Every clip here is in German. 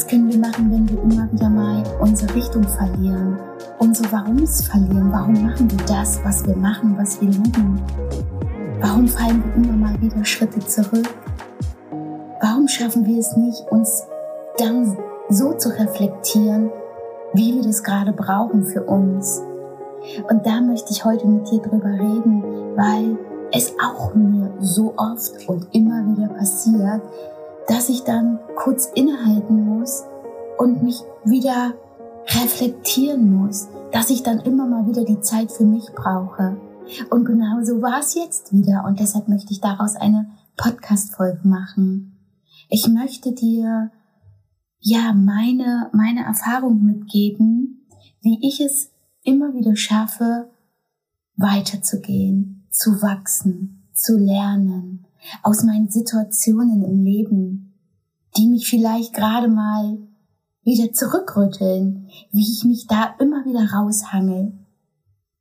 Was können wir machen, wenn wir immer wieder mal unsere Richtung verlieren, unsere Warums verlieren? Warum machen wir das, was wir machen, was wir lieben? Warum fallen wir immer mal wieder Schritte zurück? Warum schaffen wir es nicht, uns dann so zu reflektieren, wie wir das gerade brauchen für uns? Und da möchte ich heute mit dir drüber reden, weil es auch mir so oft und immer wieder passiert, dass ich dann kurz innehalten muss und mich wieder reflektieren muss, dass ich dann immer mal wieder die Zeit für mich brauche. Und genau so war es jetzt wieder und deshalb möchte ich daraus eine Podcast-Folge machen. Ich möchte dir ja meine, meine Erfahrung mitgeben, wie ich es immer wieder schaffe, weiterzugehen, zu wachsen, zu lernen, aus meinen Situationen im Leben, die mich vielleicht gerade mal wieder zurückrütteln, wie ich mich da immer wieder raushangel.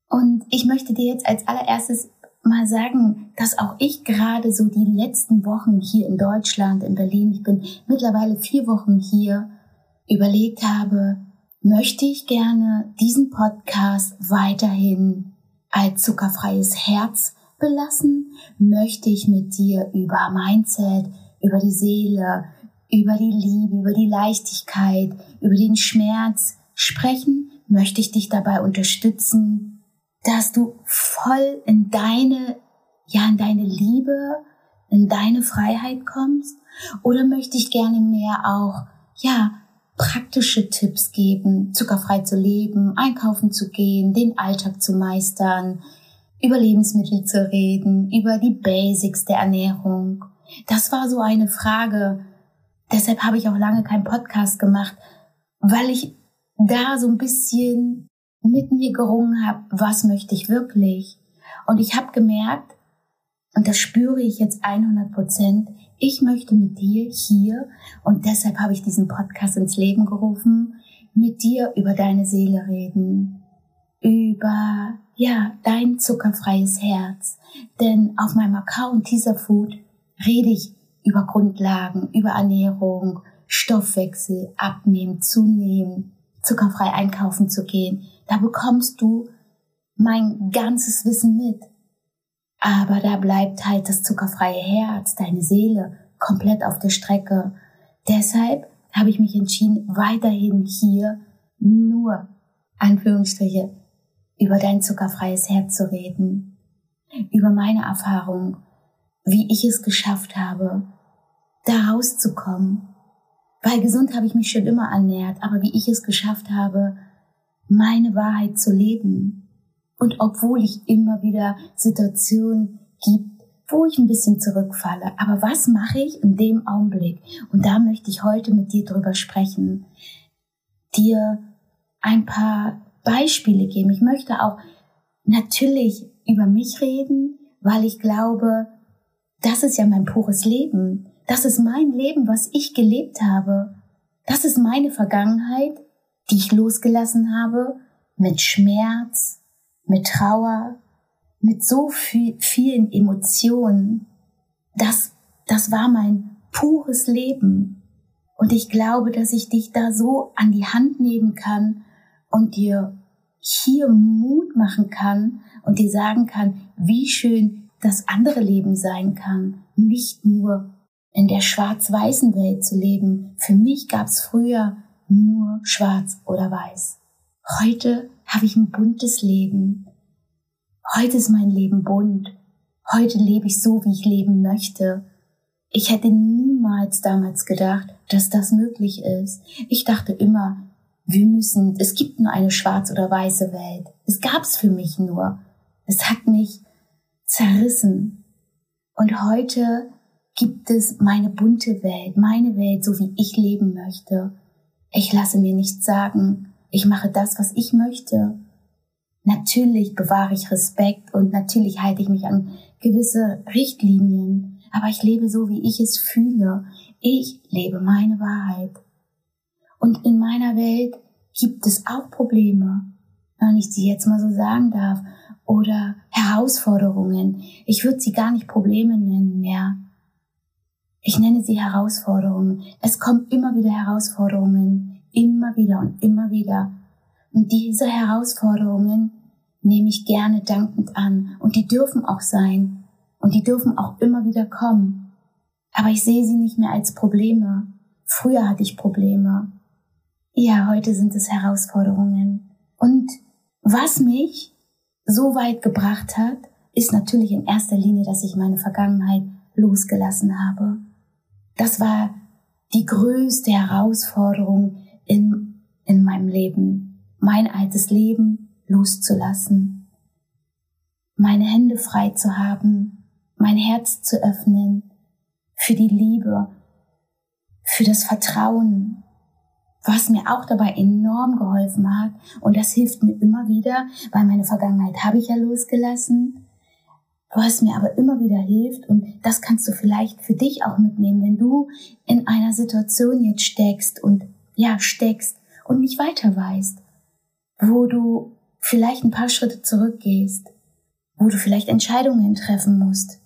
Und ich möchte dir jetzt als allererstes mal sagen, dass auch ich gerade so die letzten Wochen hier in Deutschland, in Berlin, ich bin mittlerweile vier Wochen hier, überlegt habe, möchte ich gerne diesen Podcast weiterhin als zuckerfreies Herz belassen? Möchte ich mit dir über Mindset, über die Seele, über die Liebe, über die Leichtigkeit, über den Schmerz sprechen? Möchte ich dich dabei unterstützen, dass du voll in deine, ja, in deine Liebe, in deine Freiheit kommst? Oder möchte ich gerne mehr auch, ja, praktische Tipps geben, zuckerfrei zu leben, einkaufen zu gehen, den Alltag zu meistern, über Lebensmittel zu reden, über die Basics der Ernährung. Das war so eine Frage. Deshalb habe ich auch lange keinen Podcast gemacht, weil ich da so ein bisschen mit mir gerungen habe, was möchte ich wirklich? Und ich habe gemerkt, und das spüre ich jetzt 100 Prozent, ich möchte mit dir hier, und deshalb habe ich diesen Podcast ins Leben gerufen, mit dir über deine Seele reden, über, ja, dein zuckerfreies Herz. Denn auf meinem Account Teaser Food rede ich über Grundlagen, über Ernährung, Stoffwechsel, abnehmen, zunehmen, zuckerfrei einkaufen zu gehen. Da bekommst du mein ganzes Wissen mit. Aber da bleibt halt das zuckerfreie Herz, deine Seele komplett auf der Strecke. Deshalb habe ich mich entschieden, weiterhin hier nur, Anführungsstriche, über dein zuckerfreies Herz zu reden. Über meine Erfahrung, wie ich es geschafft habe, da rauszukommen. Weil gesund habe ich mich schon immer ernährt, aber wie ich es geschafft habe, meine Wahrheit zu leben, und obwohl ich immer wieder Situationen gibt, wo ich ein bisschen zurückfalle. Aber was mache ich in dem Augenblick? Und da möchte ich heute mit dir drüber sprechen, dir ein paar Beispiele geben. Ich möchte auch natürlich über mich reden, weil ich glaube, das ist ja mein pures Leben. Das ist mein Leben, was ich gelebt habe. Das ist meine Vergangenheit, die ich losgelassen habe mit Schmerz, mit Trauer, mit so viel, vielen Emotionen. Das, das war mein pures Leben. Und ich glaube, dass ich dich da so an die Hand nehmen kann und dir hier Mut machen kann und dir sagen kann, wie schön das andere Leben sein kann. Nicht nur in der schwarz-weißen Welt zu leben. Für mich gab es früher nur schwarz oder weiß. Heute habe ich ein buntes Leben. Heute ist mein Leben bunt. Heute lebe ich so, wie ich leben möchte. Ich hätte niemals damals gedacht, dass das möglich ist. Ich dachte immer, wir müssen, es gibt nur eine schwarz oder weiße Welt. Es gab's für mich nur. Es hat mich zerrissen. Und heute gibt es meine bunte Welt, meine Welt, so wie ich leben möchte. Ich lasse mir nichts sagen, ich mache das, was ich möchte. Natürlich bewahre ich Respekt und natürlich halte ich mich an gewisse Richtlinien, aber ich lebe so, wie ich es fühle. Ich lebe meine Wahrheit. Und in meiner Welt gibt es auch Probleme, wenn ich sie jetzt mal so sagen darf, oder Herausforderungen. Ich würde sie gar nicht Probleme nennen mehr. Ich nenne sie Herausforderungen. Es kommen immer wieder Herausforderungen, immer wieder und immer wieder. Und diese Herausforderungen nehme ich gerne dankend an und die dürfen auch sein und die dürfen auch immer wieder kommen. Aber ich sehe sie nicht mehr als Probleme. Früher hatte ich Probleme. Ja, heute sind es Herausforderungen. Und was mich so weit gebracht hat, ist natürlich in erster Linie, dass ich meine Vergangenheit losgelassen habe. Das war die größte Herausforderung in, in meinem Leben, mein altes Leben loszulassen, meine Hände frei zu haben, mein Herz zu öffnen für die Liebe, für das Vertrauen, was mir auch dabei enorm geholfen hat. Und das hilft mir immer wieder, weil meine Vergangenheit habe ich ja losgelassen. Was mir aber immer wieder hilft, und das kannst du vielleicht für dich auch mitnehmen, wenn du in einer Situation jetzt steckst und ja, steckst und nicht weiter weißt, wo du vielleicht ein paar Schritte zurückgehst, wo du vielleicht Entscheidungen treffen musst.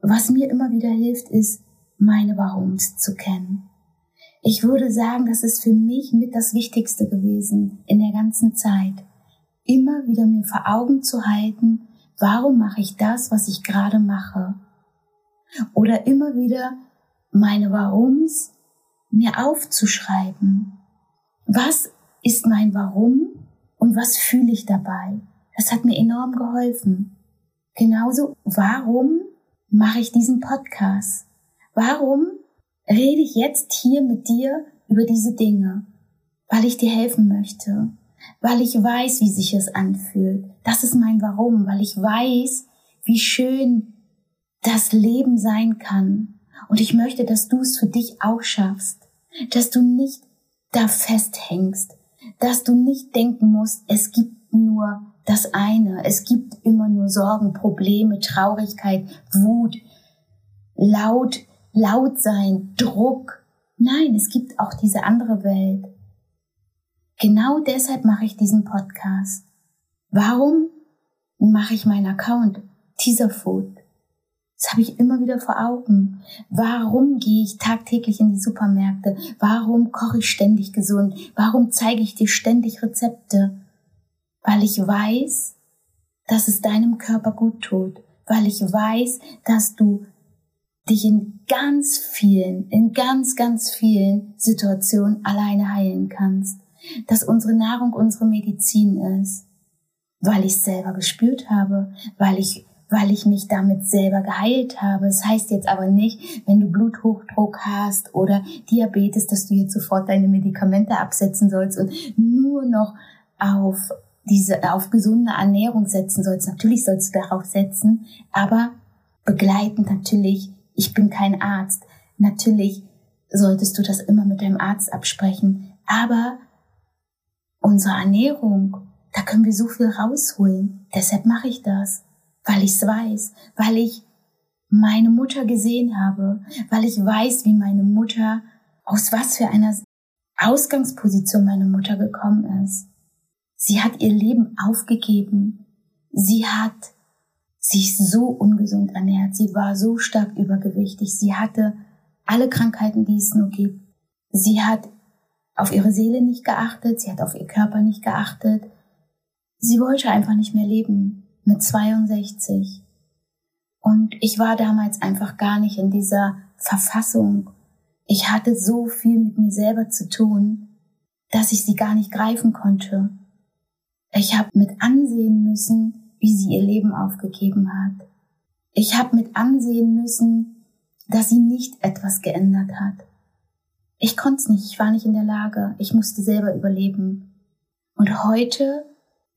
Was mir immer wieder hilft, ist, meine Warums zu kennen. Ich würde sagen, das ist für mich mit das Wichtigste gewesen in der ganzen Zeit. Immer wieder mir vor Augen zu halten, warum mache ich das, was ich gerade mache? Oder immer wieder meine Warums mir aufzuschreiben. Was ist mein Warum und was fühle ich dabei? Das hat mir enorm geholfen. Genauso, warum mache ich diesen Podcast? Warum rede ich jetzt hier mit dir über diese Dinge? Weil ich dir helfen möchte, weil ich weiß, wie sich es anfühlt. Das ist mein Warum, weil ich weiß, wie schön das Leben sein kann. Und ich möchte, dass du es für dich auch schaffst, dass du nicht da festhängst, dass du nicht denken musst, es gibt nur das eine, es gibt immer nur Sorgen, Probleme, Traurigkeit, Wut, laut laut sein, Druck. Nein, es gibt auch diese andere Welt. Genau deshalb mache ich diesen Podcast. Warum mache ich meinen Account Teaser Food? Das habe ich immer wieder vor Augen. Warum gehe ich tagtäglich in die Supermärkte? Warum koche ich ständig gesund? Warum zeige ich dir ständig Rezepte? Weil ich weiß, dass es deinem Körper gut tut. Weil ich weiß, dass du dich in ganz vielen, in ganz, ganz vielen Situationen alleine heilen kannst. Dass unsere Nahrung unsere Medizin ist. Weil ich selber gespürt habe, weil ich weil ich mich damit selber geheilt habe. Es das heißt jetzt aber nicht, wenn du Bluthochdruck hast oder Diabetes, dass du jetzt sofort deine Medikamente absetzen sollst und nur noch auf diese, auf gesunde Ernährung setzen sollst. Natürlich sollst du darauf setzen, aber begleitend natürlich ich bin kein Arzt. Natürlich solltest du das immer mit deinem Arzt absprechen. Aber unsere Ernährung, da können wir so viel rausholen. Deshalb mache ich das, weil ich es weiß, weil ich meine Mutter gesehen habe, weil ich weiß, wie meine Mutter, aus was für einer Ausgangsposition meine Mutter gekommen ist. Sie hat ihr Leben aufgegeben. Sie hat sich so ungesund ernährt. Sie war so stark übergewichtig. Sie hatte alle Krankheiten, die es nur gibt. Sie hat auf ihre Seele nicht geachtet. Sie hat auf ihr Körper nicht geachtet. Sie wollte einfach nicht mehr leben mit 62. Und ich war damals einfach gar nicht in dieser Verfassung. Ich hatte so viel mit mir selber zu tun, dass ich sie gar nicht greifen konnte. Ich habe mit ansehen müssen, wie sie ihr Leben aufgegeben hat. Ich habe mit ansehen müssen, dass sie nicht etwas geändert hat. Ich konnte es nicht, ich war nicht in der Lage, ich musste selber überleben. Und heute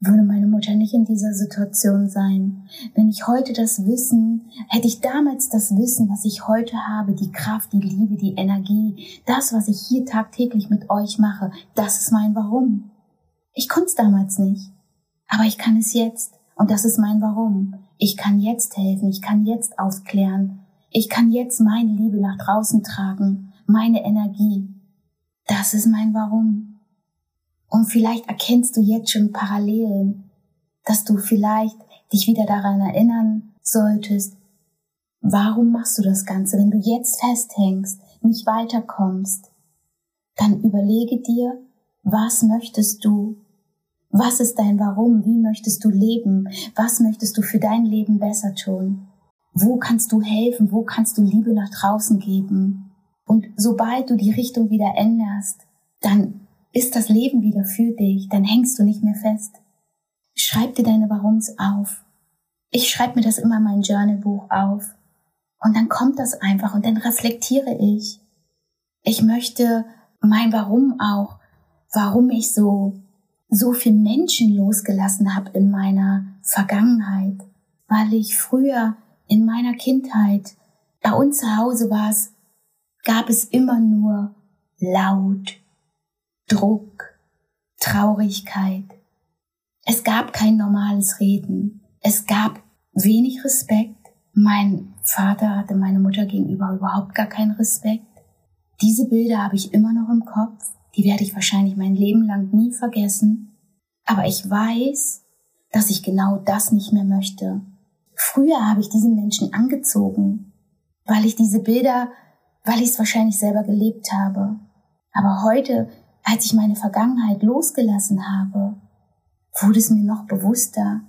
würde meine Mutter nicht in dieser Situation sein. Wenn ich heute das Wissen, hätte ich damals das Wissen, was ich heute habe, die Kraft, die Liebe, die Energie, das, was ich hier tagtäglich mit euch mache, das ist mein Warum. Ich konnte es damals nicht, aber ich kann es jetzt. Und das ist mein Warum. Ich kann jetzt helfen, ich kann jetzt aufklären, ich kann jetzt meine Liebe nach draußen tragen, meine Energie. Das ist mein Warum. Und vielleicht erkennst du jetzt schon Parallelen, dass du vielleicht dich wieder daran erinnern solltest, Warum machst du das Ganze? Wenn du jetzt festhängst, nicht weiterkommst, dann überlege dir, was möchtest du? Was ist dein Warum? Wie möchtest du leben? Was möchtest du für dein Leben besser tun? Wo kannst du helfen? Wo kannst du Liebe nach draußen geben? Und sobald du die Richtung wieder änderst, dann ist das Leben wieder für dich, dann hängst du nicht mehr fest. Schreib dir deine Warums auf. Ich schreibe mir das immer in mein Journalbuch auf. Und dann kommt das einfach und dann reflektiere ich. Ich möchte mein Warum auch, warum ich so, so viel Menschen losgelassen habe in meiner Vergangenheit, weil ich früher in meiner Kindheit, bei uns zu Hause war es, gab es immer nur laut, Druck, Traurigkeit. Es gab kein normales Reden. Es gab wenig Respekt. Mein Vater hatte meine Mutter gegenüber überhaupt gar keinen Respekt. Diese Bilder habe ich immer noch im Kopf. Die werde ich wahrscheinlich mein Leben lang nie vergessen. Aber ich weiß, dass ich genau das nicht mehr möchte. Früher habe ich diesen Menschen angezogen, weil ich diese Bilder, weil ich es wahrscheinlich selber gelebt habe. Aber heute, als ich meine Vergangenheit losgelassen habe, wurde es mir noch bewusster.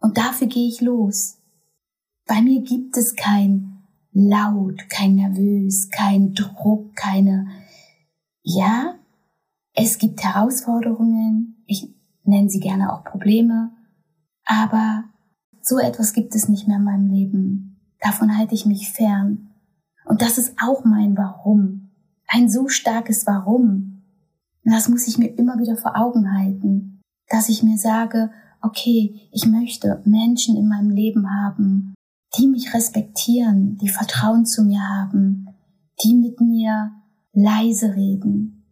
Und dafür gehe ich los. Bei mir gibt es kein Laut, kein Nervös, kein Druck, keine, ja, es gibt Herausforderungen, ich nenne sie gerne auch Probleme, aber so etwas gibt es nicht mehr in meinem Leben. Davon halte ich mich fern. Und das ist auch mein Warum. Ein so starkes Warum. Und das muss ich mir immer wieder vor Augen halten, dass ich mir sage, okay, ich möchte Menschen in meinem Leben haben, die mich respektieren, die Vertrauen zu mir haben, die mit mir leise reden,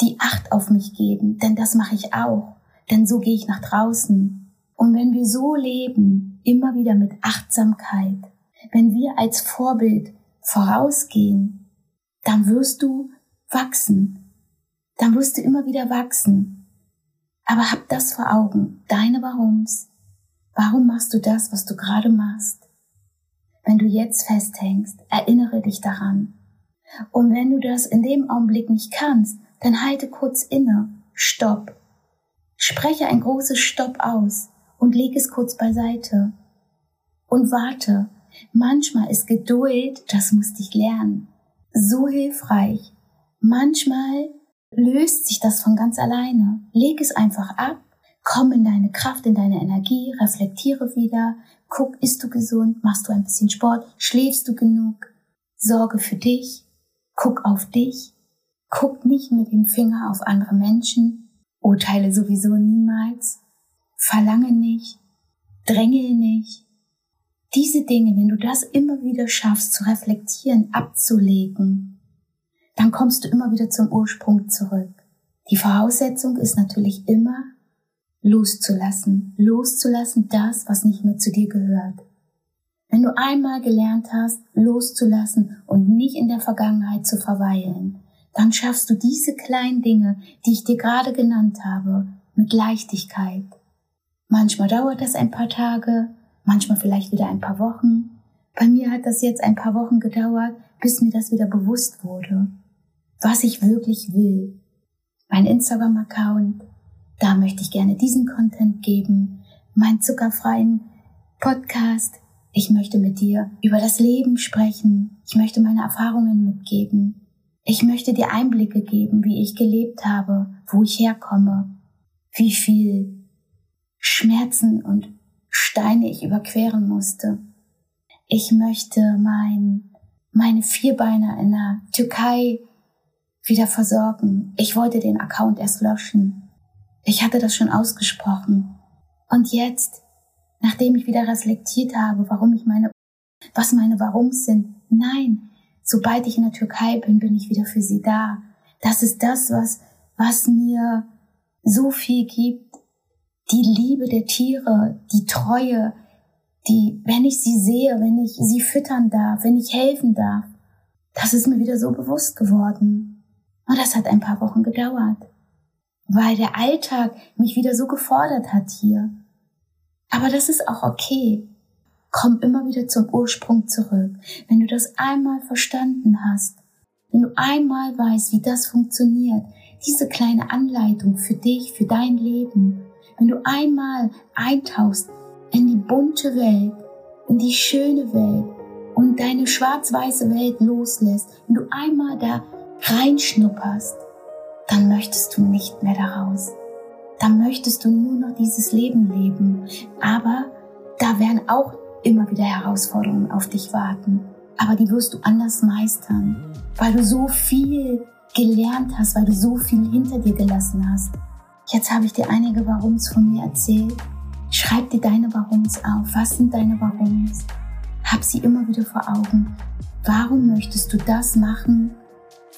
die Acht auf mich geben, denn das mache ich auch, denn so gehe ich nach draußen. Und wenn wir so leben, immer wieder mit Achtsamkeit, wenn wir als Vorbild vorausgehen, dann wirst du wachsen, dann wirst du immer wieder wachsen. Aber hab das vor Augen, deine Warums. Warum machst du das, was du gerade machst? Wenn du jetzt festhängst, erinnere dich daran. Und wenn du das in dem Augenblick nicht kannst, dann halte kurz inne, stopp. Spreche ein großes Stopp aus und leg es kurz beiseite. Und warte. Manchmal ist Geduld, das musste ich lernen, so hilfreich. Manchmal löst sich das von ganz alleine. Leg es einfach ab, komm in deine Kraft, in deine Energie, reflektiere wieder, guck, isst du gesund, machst du ein bisschen Sport, schläfst du genug, sorge für dich, guck auf dich, guck nicht mit dem Finger auf andere Menschen, urteile sowieso niemals, verlange nicht, dränge nicht. Diese Dinge, wenn du das immer wieder schaffst zu reflektieren, abzulegen, dann kommst du immer wieder zum Ursprung zurück. Die Voraussetzung ist natürlich immer loszulassen, loszulassen das, was nicht mehr zu dir gehört. Wenn du einmal gelernt hast, loszulassen und nicht in der Vergangenheit zu verweilen, dann schaffst du diese kleinen Dinge, die ich dir gerade genannt habe, mit Leichtigkeit. Manchmal dauert das ein paar Tage, manchmal vielleicht wieder ein paar Wochen. Bei mir hat das jetzt ein paar Wochen gedauert, bis mir das wieder bewusst wurde, was ich wirklich will. Mein Instagram-Account, da möchte ich gerne diesen Content geben, mein zuckerfreien Podcast. Ich möchte mit dir über das Leben sprechen. Ich möchte meine Erfahrungen mitgeben. Ich möchte dir Einblicke geben, wie ich gelebt habe, wo ich herkomme, wie viel Schmerzen und Steine ich überqueren musste. Ich möchte mein, meine Vierbeiner in der Türkei wieder versorgen. Ich wollte den Account erst löschen. Ich hatte das schon ausgesprochen. Und jetzt, nachdem ich wieder reflektiert habe, warum ich meine, was meine Warums sind, nein, sobald ich in der Türkei bin, bin ich wieder für sie da. Das ist das, was, was mir so viel gibt, die Liebe der Tiere, die Treue, die, wenn ich sie sehe, wenn ich sie füttern darf, wenn ich helfen darf, das ist mir wieder so bewusst geworden. Und das hat ein paar Wochen gedauert, weil der Alltag mich wieder so gefordert hat hier. Aber das ist auch okay. komm immer wieder zum Ursprung zurück. Wenn du das einmal verstanden hast, wenn du einmal weißt, wie das funktioniert, diese kleine Anleitung für dich, für dein Leben, wenn du einmal eintauchst in die bunte Welt, in die schöne Welt und deine schwarz-weiße Welt loslässt, wenn du einmal da reinschnupperst, dann möchtest du nicht mehr daraus. Dann möchtest du nur noch dieses Leben leben. Aber da werden auch immer wieder Herausforderungen auf dich warten. Aber die wirst du anders meistern, weil du so viel gelernt hast, weil du so viel hinter dir gelassen hast. Jetzt habe ich dir einige Warums von mir erzählt. Schreib dir deine Warums auf. Was sind deine Warums? Hab sie immer wieder vor Augen. Warum möchtest du das machen,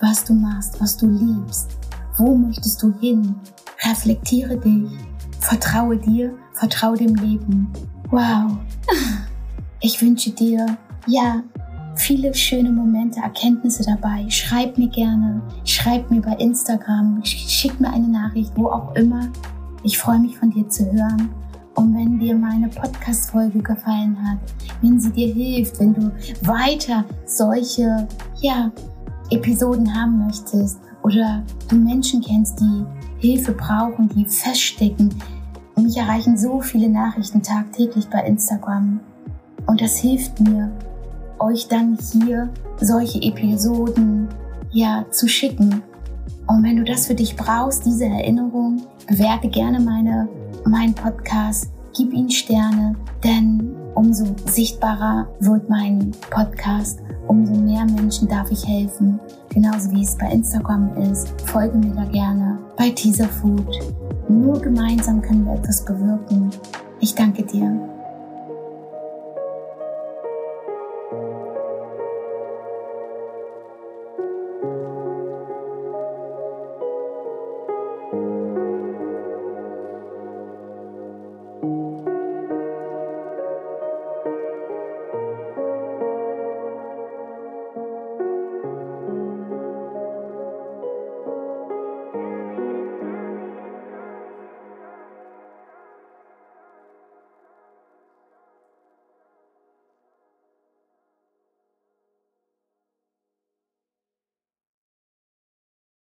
was du machst, was du liebst? Wo möchtest du hin? Reflektiere dich. Vertraue dir, vertraue dem Leben. Wow. Ich wünsche dir, ja, viele schöne Momente, Erkenntnisse dabei. Schreib mir gerne, schreib mir bei Instagram, schick mir eine Nachricht, wo auch immer. Ich freue mich von dir zu hören. Und wenn dir meine Podcast-Folge gefallen hat, wenn sie dir hilft, wenn du weiter solche, ja, Episoden haben möchtest oder du Menschen kennst, die Hilfe brauchen, die feststecken. Mich erreichen so viele Nachrichten tagtäglich bei Instagram. Und das hilft mir, euch dann hier solche Episoden ja zu schicken. Und wenn du das für dich brauchst, diese Erinnerung, bewerte gerne meine, meinen Podcast, gib ihn Sterne, denn umso sichtbarer wird mein Podcast, umso mehr Menschen darf ich helfen. Genauso wie es bei Instagram ist. Folge mir da gerne. Bei Teaser Food. Nur gemeinsam können wir etwas bewirken. Ich danke dir.